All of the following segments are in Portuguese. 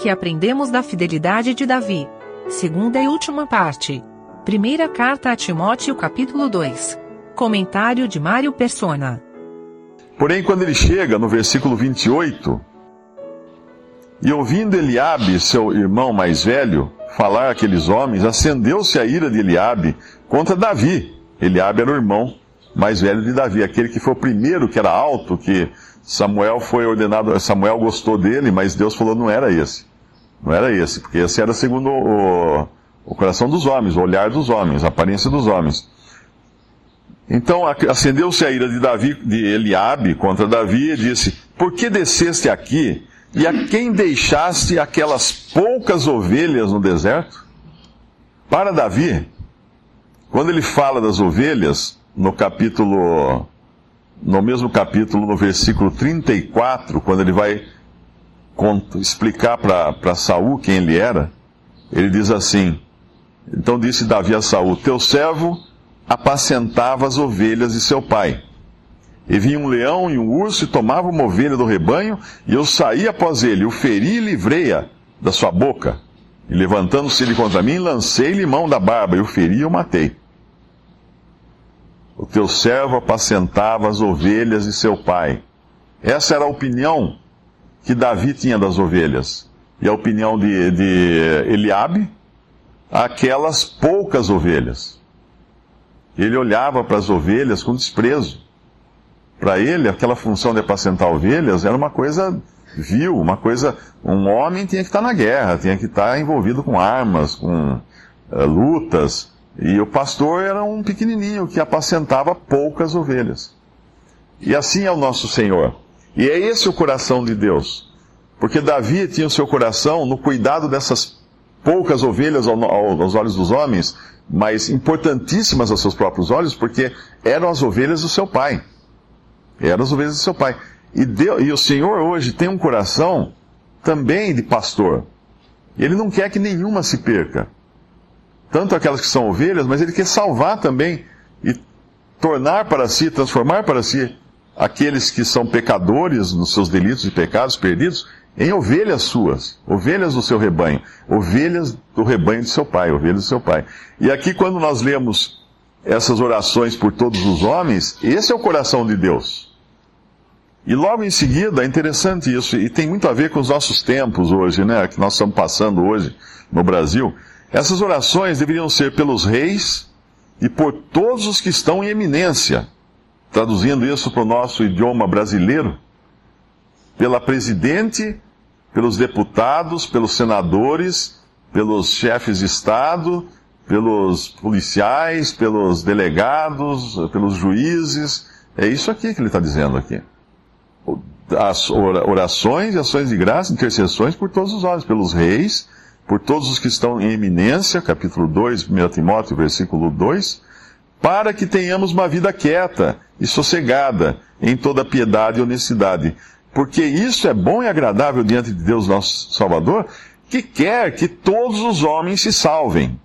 que aprendemos da fidelidade de Davi. Segunda e última parte. Primeira carta a Timóteo, capítulo 2. Comentário de Mário Persona. Porém, quando ele chega no versículo 28, e ouvindo Eliabe, seu irmão mais velho, falar aqueles homens, acendeu-se a ira de Eliabe contra Davi. Eliabe era o irmão mais velho de Davi, aquele que foi o primeiro que era alto, que Samuel foi ordenado, Samuel gostou dele, mas Deus falou não era esse. Não era esse, porque esse era segundo o, o coração dos homens, o olhar dos homens, a aparência dos homens. Então acendeu-se a ira de Davi, de Eliabe contra Davi e disse: Por que desceste aqui e a quem deixaste aquelas poucas ovelhas no deserto? Para Davi, quando ele fala das ovelhas, no capítulo, no mesmo capítulo, no versículo 34, quando ele vai explicar para Saul quem ele era, ele diz assim: Então disse Davi a Saul: Teu servo apacentava as ovelhas de seu pai. E vinha um leão e um urso e tomava uma ovelha do rebanho, e eu saí após ele, o feri e livrei-a da sua boca. E levantando-se ele contra mim, lancei-lhe mão da barba, e o feri e o matei. O teu servo apacentava as ovelhas de seu pai. Essa era a opinião que Davi tinha das ovelhas. E a opinião de, de Eliabe, aquelas poucas ovelhas. Ele olhava para as ovelhas com desprezo. Para ele, aquela função de apacentar ovelhas era uma coisa vil, uma coisa. Um homem tinha que estar na guerra, tinha que estar envolvido com armas, com uh, lutas. E o pastor era um pequenininho que apacentava poucas ovelhas. E assim é o nosso Senhor. E é esse o coração de Deus. Porque Davi tinha o seu coração no cuidado dessas poucas ovelhas aos olhos dos homens, mas importantíssimas aos seus próprios olhos, porque eram as ovelhas do seu pai. Eram as ovelhas do seu pai. E, Deus, e o Senhor hoje tem um coração também de pastor. Ele não quer que nenhuma se perca. Tanto aquelas que são ovelhas, mas ele quer salvar também e tornar para si, transformar para si aqueles que são pecadores nos seus delitos e pecados perdidos em ovelhas suas, ovelhas do seu rebanho, ovelhas do rebanho de seu pai, ovelhas do seu pai. E aqui, quando nós lemos essas orações por todos os homens, esse é o coração de Deus. E logo em seguida, é interessante isso, e tem muito a ver com os nossos tempos hoje, né, que nós estamos passando hoje no Brasil. Essas orações deveriam ser pelos reis e por todos os que estão em eminência. Traduzindo isso para o nosso idioma brasileiro, pela presidente, pelos deputados, pelos senadores, pelos chefes de Estado, pelos policiais, pelos delegados, pelos juízes. É isso aqui que ele está dizendo aqui. As orações e ações de graça, intercessões por todos os homens, pelos reis, por todos os que estão em eminência, capítulo 2, 1 Timóteo, versículo 2, para que tenhamos uma vida quieta e sossegada em toda piedade e honestidade porque isso é bom e agradável diante de Deus nosso Salvador, que quer que todos os homens se salvem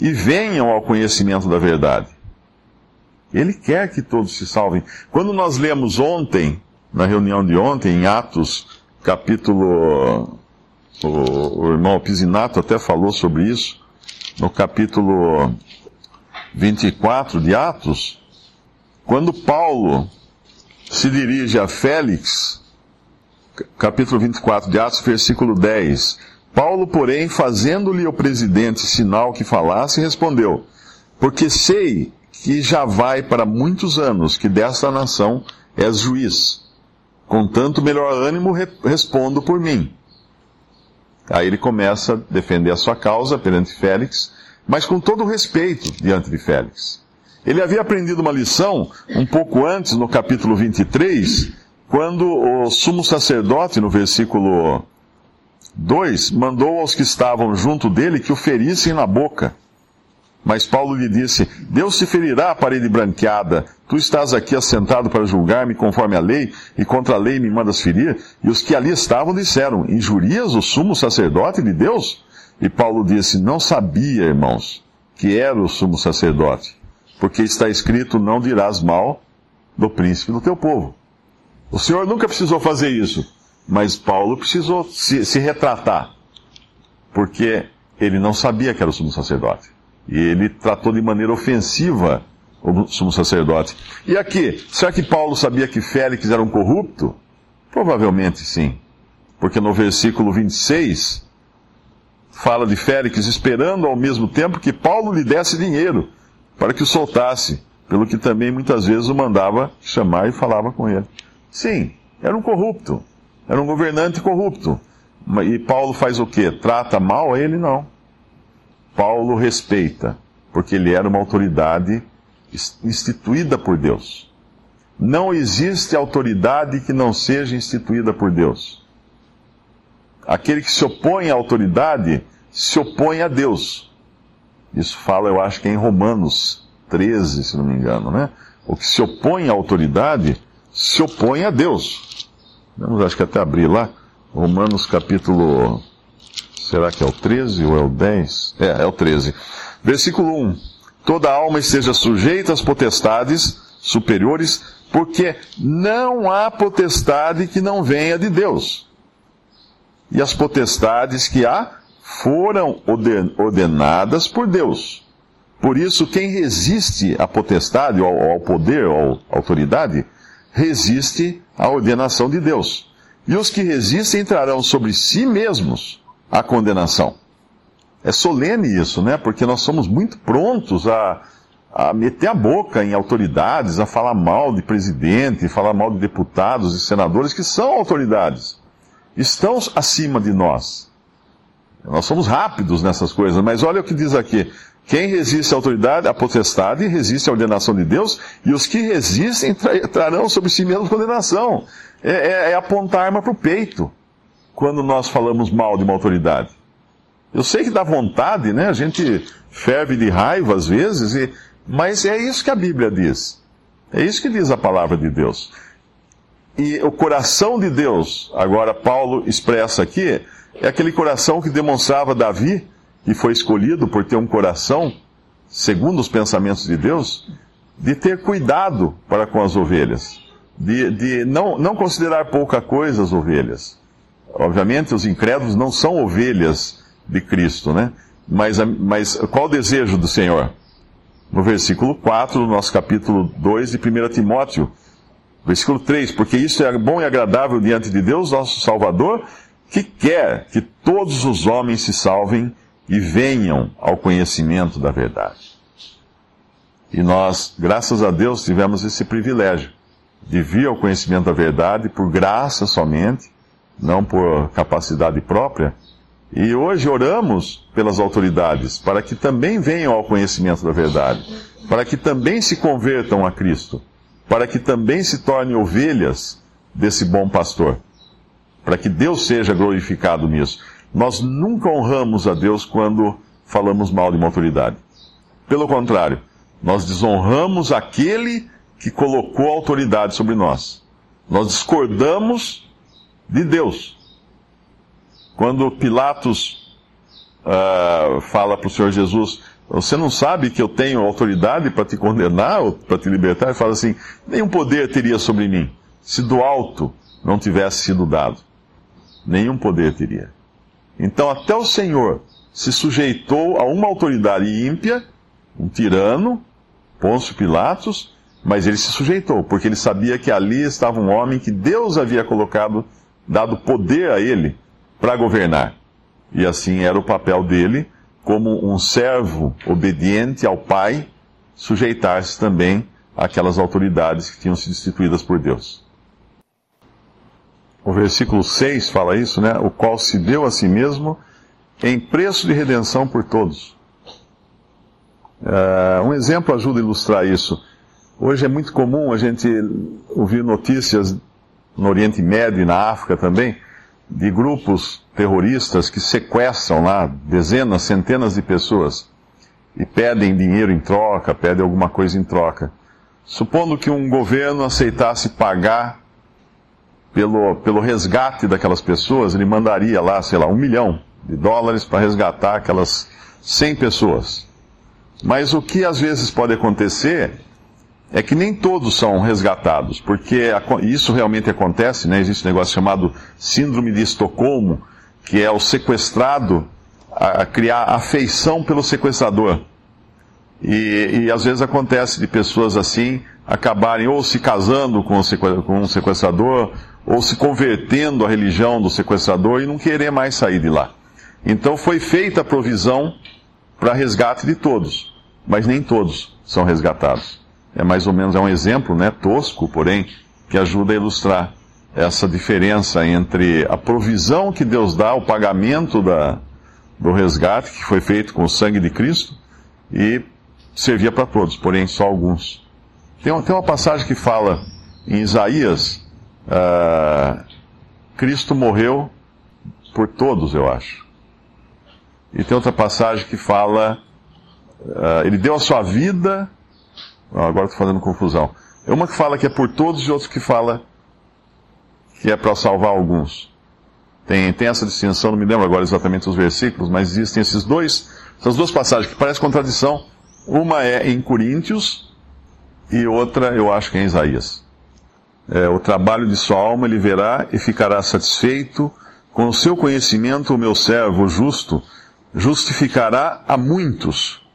e venham ao conhecimento da verdade. Ele quer que todos se salvem. Quando nós lemos ontem, na reunião de ontem, em Atos, capítulo. O, o irmão Pisinato até falou sobre isso, no capítulo 24 de Atos, quando Paulo se dirige a Félix, capítulo 24 de Atos, versículo 10. Paulo, porém, fazendo-lhe o presidente sinal que falasse, respondeu: Porque sei que já vai para muitos anos que desta nação és juiz. Com tanto melhor ânimo respondo por mim. Aí ele começa a defender a sua causa perante Félix, mas com todo o respeito diante de Félix. Ele havia aprendido uma lição um pouco antes, no capítulo 23, quando o sumo sacerdote, no versículo 2, mandou aos que estavam junto dele que o ferissem na boca. Mas Paulo lhe disse: Deus te ferirá a parede branqueada. Tu estás aqui assentado para julgar-me conforme a lei, e contra a lei me mandas ferir? E os que ali estavam disseram: Injurias o sumo sacerdote de Deus? E Paulo disse: Não sabia, irmãos, que era o sumo sacerdote, porque está escrito: Não dirás mal do príncipe do teu povo. O Senhor nunca precisou fazer isso, mas Paulo precisou se, se retratar. porque ele não sabia que era o sumo sacerdote. E ele tratou de maneira ofensiva o sumo sacerdote. E aqui, será que Paulo sabia que Félix era um corrupto? Provavelmente sim. Porque no versículo 26 fala de Félix esperando ao mesmo tempo que Paulo lhe desse dinheiro para que o soltasse, pelo que também muitas vezes o mandava chamar e falava com ele. Sim, era um corrupto, era um governante corrupto. E Paulo faz o quê? Trata mal ele? Não. Paulo respeita, porque ele era uma autoridade instituída por Deus. Não existe autoridade que não seja instituída por Deus. Aquele que se opõe à autoridade se opõe a Deus. Isso fala, eu acho que é em Romanos 13, se não me engano, né? O que se opõe à autoridade se opõe a Deus. Vamos, acho que até abrir lá. Romanos capítulo. Será que é o 13 ou é o 10? É, é o 13. Versículo 1 toda alma esteja sujeita às potestades superiores, porque não há potestade que não venha de Deus. E as potestades que há foram ordenadas por Deus. Por isso, quem resiste à potestade, ou ao poder, à autoridade, resiste à ordenação de Deus. E os que resistem entrarão sobre si mesmos a condenação. É solene isso, né? Porque nós somos muito prontos a, a meter a boca em autoridades, a falar mal de presidente, falar mal de deputados e senadores que são autoridades. Estão acima de nós. Nós somos rápidos nessas coisas, mas olha o que diz aqui. Quem resiste à autoridade, à potestade, resiste à ordenação de Deus, e os que resistem trarão sobre si mesmo condenação. É, é, é apontar a arma para o peito quando nós falamos mal de uma autoridade. Eu sei que dá vontade, né? A gente ferve de raiva às vezes, e... mas é isso que a Bíblia diz. É isso que diz a palavra de Deus. E o coração de Deus, agora Paulo expressa aqui, é aquele coração que demonstrava Davi, que foi escolhido por ter um coração, segundo os pensamentos de Deus, de ter cuidado para com as ovelhas, de, de não, não considerar pouca coisa as ovelhas. Obviamente, os incrédulos não são ovelhas de Cristo, né? Mas, mas qual o desejo do Senhor? No versículo 4 do nosso capítulo 2 de 1 Timóteo, versículo 3: Porque isso é bom e agradável diante de Deus, nosso Salvador, que quer que todos os homens se salvem e venham ao conhecimento da verdade. E nós, graças a Deus, tivemos esse privilégio de vir ao conhecimento da verdade por graça somente, não por capacidade própria e hoje oramos pelas autoridades para que também venham ao conhecimento da verdade, para que também se convertam a Cristo, para que também se tornem ovelhas desse bom pastor, para que Deus seja glorificado nisso. Nós nunca honramos a Deus quando falamos mal de uma autoridade. Pelo contrário, nós desonramos aquele que colocou a autoridade sobre nós. Nós discordamos de Deus quando Pilatos uh, fala para o Senhor Jesus, você não sabe que eu tenho autoridade para te condenar ou para te libertar? Ele fala assim: nenhum poder teria sobre mim, se do alto não tivesse sido dado. Nenhum poder teria. Então, até o Senhor se sujeitou a uma autoridade ímpia, um tirano, Pôncio Pilatos, mas ele se sujeitou, porque ele sabia que ali estava um homem que Deus havia colocado, dado poder a ele para governar. E assim era o papel dele, como um servo obediente ao Pai, sujeitar-se também àquelas autoridades que tinham sido instituídas por Deus. O versículo 6 fala isso, né? O qual se deu a si mesmo em preço de redenção por todos. Uh, um exemplo ajuda a ilustrar isso. Hoje é muito comum a gente ouvir notícias no Oriente Médio e na África também, de grupos terroristas que sequestram lá dezenas, centenas de pessoas e pedem dinheiro em troca, pedem alguma coisa em troca. Supondo que um governo aceitasse pagar pelo, pelo resgate daquelas pessoas, ele mandaria lá, sei lá, um milhão de dólares para resgatar aquelas 100 pessoas. Mas o que às vezes pode acontecer é que nem todos são resgatados, porque isso realmente acontece, né? Existe um negócio chamado Síndrome de Estocolmo, que é o sequestrado a, criar afeição pelo sequestrador. E, e, às vezes acontece de pessoas assim acabarem ou se casando com, o com um sequestrador, ou se convertendo à religião do sequestrador e não querer mais sair de lá. Então foi feita a provisão para resgate de todos, mas nem todos são resgatados. É mais ou menos é um exemplo, né, tosco, porém, que ajuda a ilustrar essa diferença entre a provisão que Deus dá, o pagamento da, do resgate que foi feito com o sangue de Cristo e servia para todos, porém só alguns. Tem, tem uma passagem que fala em Isaías, uh, Cristo morreu por todos, eu acho. E tem outra passagem que fala, uh, ele deu a sua vida, agora estou fazendo confusão. É uma que fala que é por todos e outra que fala que é para salvar alguns. Tem, tem essa distinção, não me lembro agora exatamente os versículos, mas existem esses dois, essas duas passagens que parecem contradição. Uma é em Coríntios e outra eu acho que é em Isaías. É, o trabalho de sua alma ele verá e ficará satisfeito. Com o seu conhecimento, o meu servo justo justificará a muitos,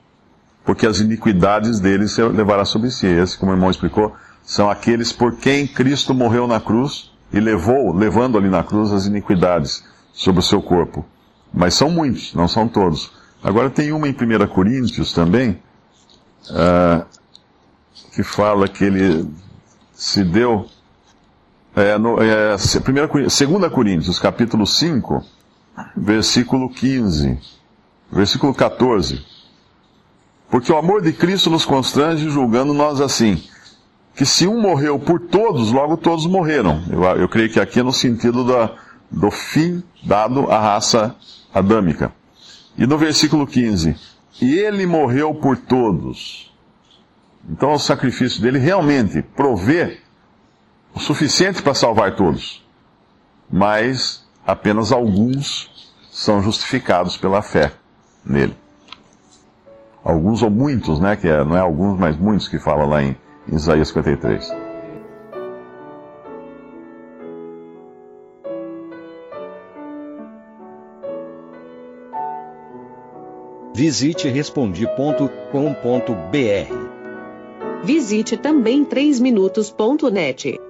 porque as iniquidades deles levará sobre si. Esse, como o irmão explicou, são aqueles por quem Cristo morreu na cruz e levou, levando ali na cruz as iniquidades sobre o seu corpo. Mas são muitos, não são todos. Agora tem uma em 1 Coríntios também, uh, que fala que ele se deu. É, no, é, 2 Coríntios, capítulo 5, versículo 15, versículo 14. Porque o amor de Cristo nos constrange, julgando nós assim, que se um morreu por todos, logo todos morreram. Eu, eu creio que aqui é no sentido da, do fim dado à raça adâmica. E no versículo 15, e ele morreu por todos. Então o sacrifício dele realmente provê o suficiente para salvar todos. Mas apenas alguns são justificados pela fé nele. Alguns ou muitos, né? Que é, não é alguns, mas muitos que fala lá em Isaías 53. Visite respondi.com.br. Visite também 3minutos.net.